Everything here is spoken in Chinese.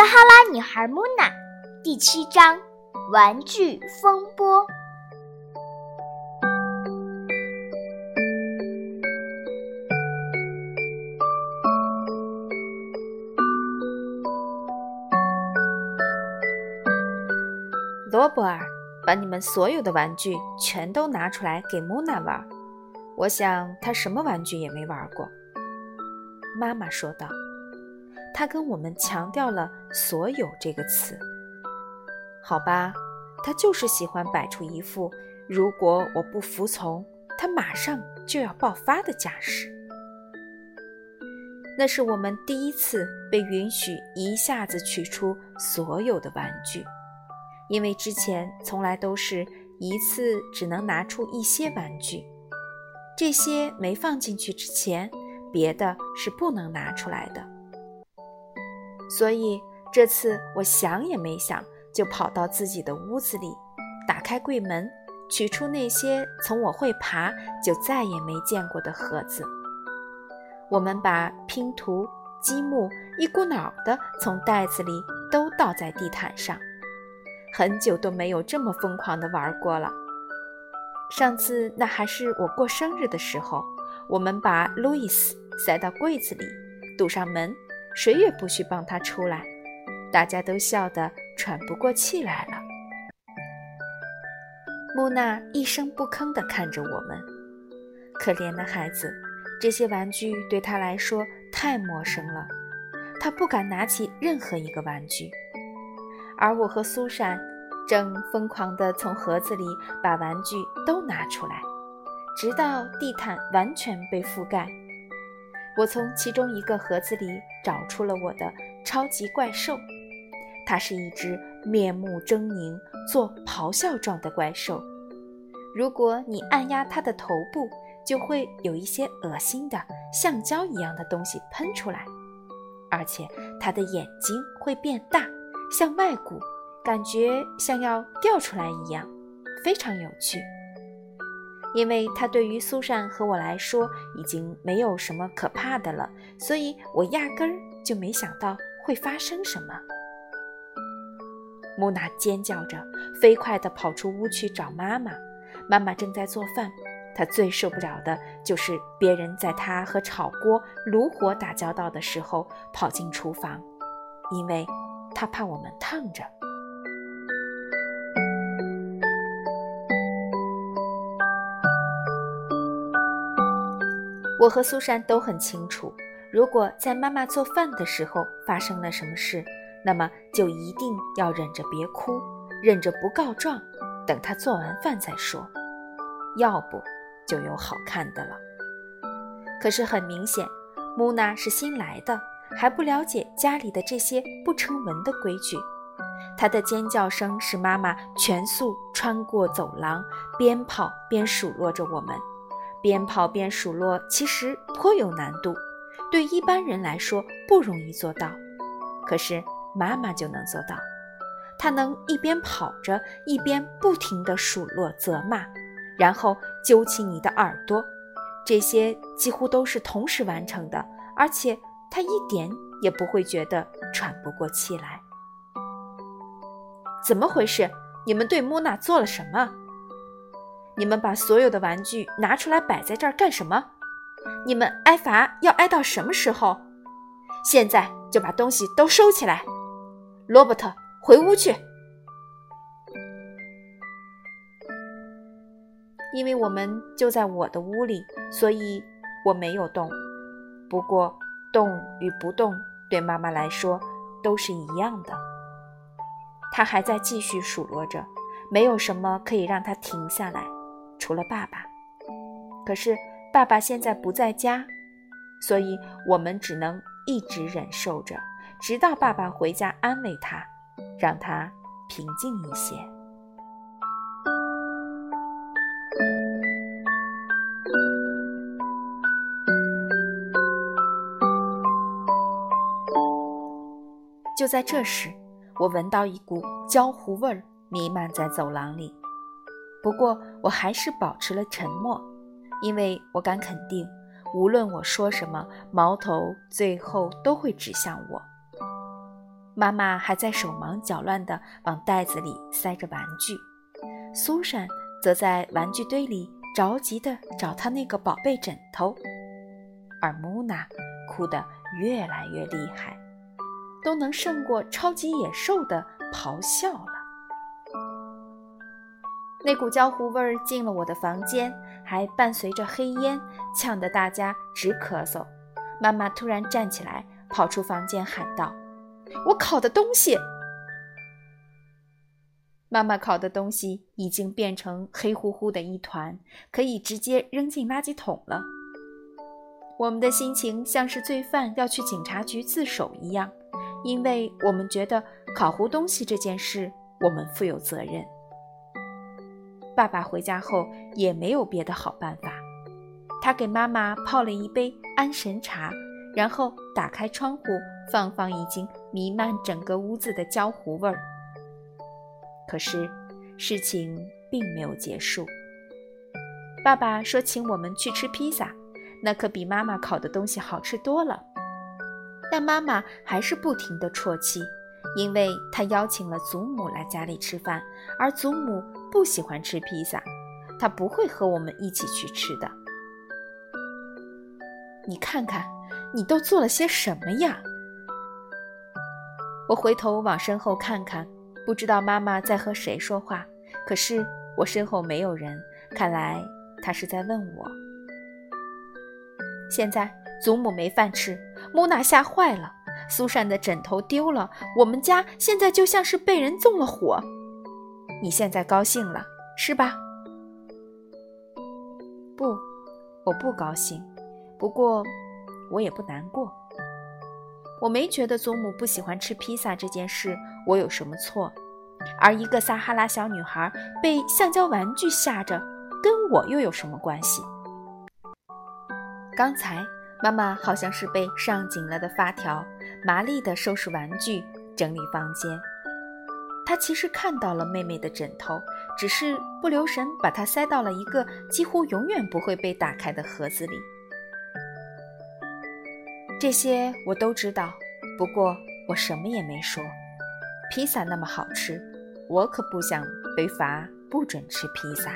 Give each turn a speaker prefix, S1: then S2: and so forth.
S1: 撒哈拉女孩穆娜第七章玩具风波。
S2: 罗伯尔，把你们所有的玩具全都拿出来给穆娜玩。我想她什么玩具也没玩过。妈妈说道。他跟我们强调了“所有”这个词。好吧，他就是喜欢摆出一副如果我不服从，他马上就要爆发的架势。那是我们第一次被允许一下子取出所有的玩具。因为之前从来都是一次只能拿出一些玩具，这些没放进去之前，别的是不能拿出来的。所以这次我想也没想，就跑到自己的屋子里，打开柜门，取出那些从我会爬就再也没见过的盒子。我们把拼图、积木一股脑的从袋子里都倒在地毯上。很久都没有这么疯狂的玩过了。上次那还是我过生日的时候，我们把路易斯塞到柜子里，堵上门，谁也不许帮他出来。大家都笑得喘不过气来了。木娜一声不吭地看着我们，可怜的孩子，这些玩具对他来说太陌生了，他不敢拿起任何一个玩具。而我和苏珊正疯狂地从盒子里把玩具都拿出来，直到地毯完全被覆盖。我从其中一个盒子里找出了我的超级怪兽，它是一只面目狰狞、做咆哮状的怪兽。如果你按压它的头部，就会有一些恶心的橡胶一样的东西喷出来，而且它的眼睛会变大。像外骨，感觉像要掉出来一样，非常有趣。因为它对于苏珊和我来说已经没有什么可怕的了，所以我压根儿就没想到会发生什么。木娜尖叫着，飞快地跑出屋去找妈妈。妈妈正在做饭，她最受不了的就是别人在她和炒锅、炉火打交道的时候跑进厨房，因为。她怕我们烫着。我和苏珊都很清楚，如果在妈妈做饭的时候发生了什么事，那么就一定要忍着别哭，忍着不告状，等她做完饭再说，要不就有好看的了。可是很明显，木娜是新来的。还不了解家里的这些不成文的规矩，她的尖叫声使妈妈全速穿过走廊，边跑边数落着我们。边跑边数落其实颇有难度，对一般人来说不容易做到，可是妈妈就能做到。她能一边跑着一边不停地数落责骂，然后揪起你的耳朵，这些几乎都是同时完成的，而且。他一点也不会觉得喘不过气来。怎么回事？你们对莫娜做了什么？你们把所有的玩具拿出来摆在这儿干什么？你们挨罚要挨到什么时候？现在就把东西都收起来。罗伯特，回屋去。因为我们就在我的屋里，所以我没有动。不过。动与不动对妈妈来说都是一样的。她还在继续数落着，没有什么可以让她停下来，除了爸爸。可是爸爸现在不在家，所以我们只能一直忍受着，直到爸爸回家安慰他，让他平静一些。就在这时，我闻到一股焦糊味儿弥漫在走廊里。不过，我还是保持了沉默，因为我敢肯定，无论我说什么，矛头最后都会指向我。妈妈还在手忙脚乱地往袋子里塞着玩具，苏珊则在玩具堆里着急地找她那个宝贝枕头，而穆娜哭得越来越厉害，都能胜过超级野兽的咆哮了。那股焦糊味儿进了我的房间，还伴随着黑烟，呛得大家直咳嗽。妈妈突然站起来，跑出房间喊道：“我烤的东西！”妈妈烤的东西已经变成黑乎乎的一团，可以直接扔进垃圾桶了。我们的心情像是罪犯要去警察局自首一样，因为我们觉得烤糊东西这件事，我们负有责任。爸爸回家后也没有别的好办法，他给妈妈泡了一杯安神茶，然后打开窗户，放放已经弥漫整个屋子的焦糊味儿。可是事情并没有结束。爸爸说请我们去吃披萨，那可比妈妈烤的东西好吃多了。但妈妈还是不停地啜泣。因为他邀请了祖母来家里吃饭，而祖母不喜欢吃披萨，他不会和我们一起去吃的。你看看，你都做了些什么呀？我回头往身后看看，不知道妈妈在和谁说话，可是我身后没有人，看来她是在问我。现在祖母没饭吃，木娜吓坏了。苏珊的枕头丢了，我们家现在就像是被人纵了火。你现在高兴了是吧？不，我不高兴。不过，我也不难过。我没觉得祖母不喜欢吃披萨这件事我有什么错，而一个撒哈拉小女孩被橡胶玩具吓着，跟我又有什么关系？刚才。妈妈好像是被上紧了的发条，麻利地收拾玩具、整理房间。他其实看到了妹妹的枕头，只是不留神把它塞到了一个几乎永远不会被打开的盒子里。这些我都知道，不过我什么也没说。披萨那么好吃，我可不想被罚不准吃披萨。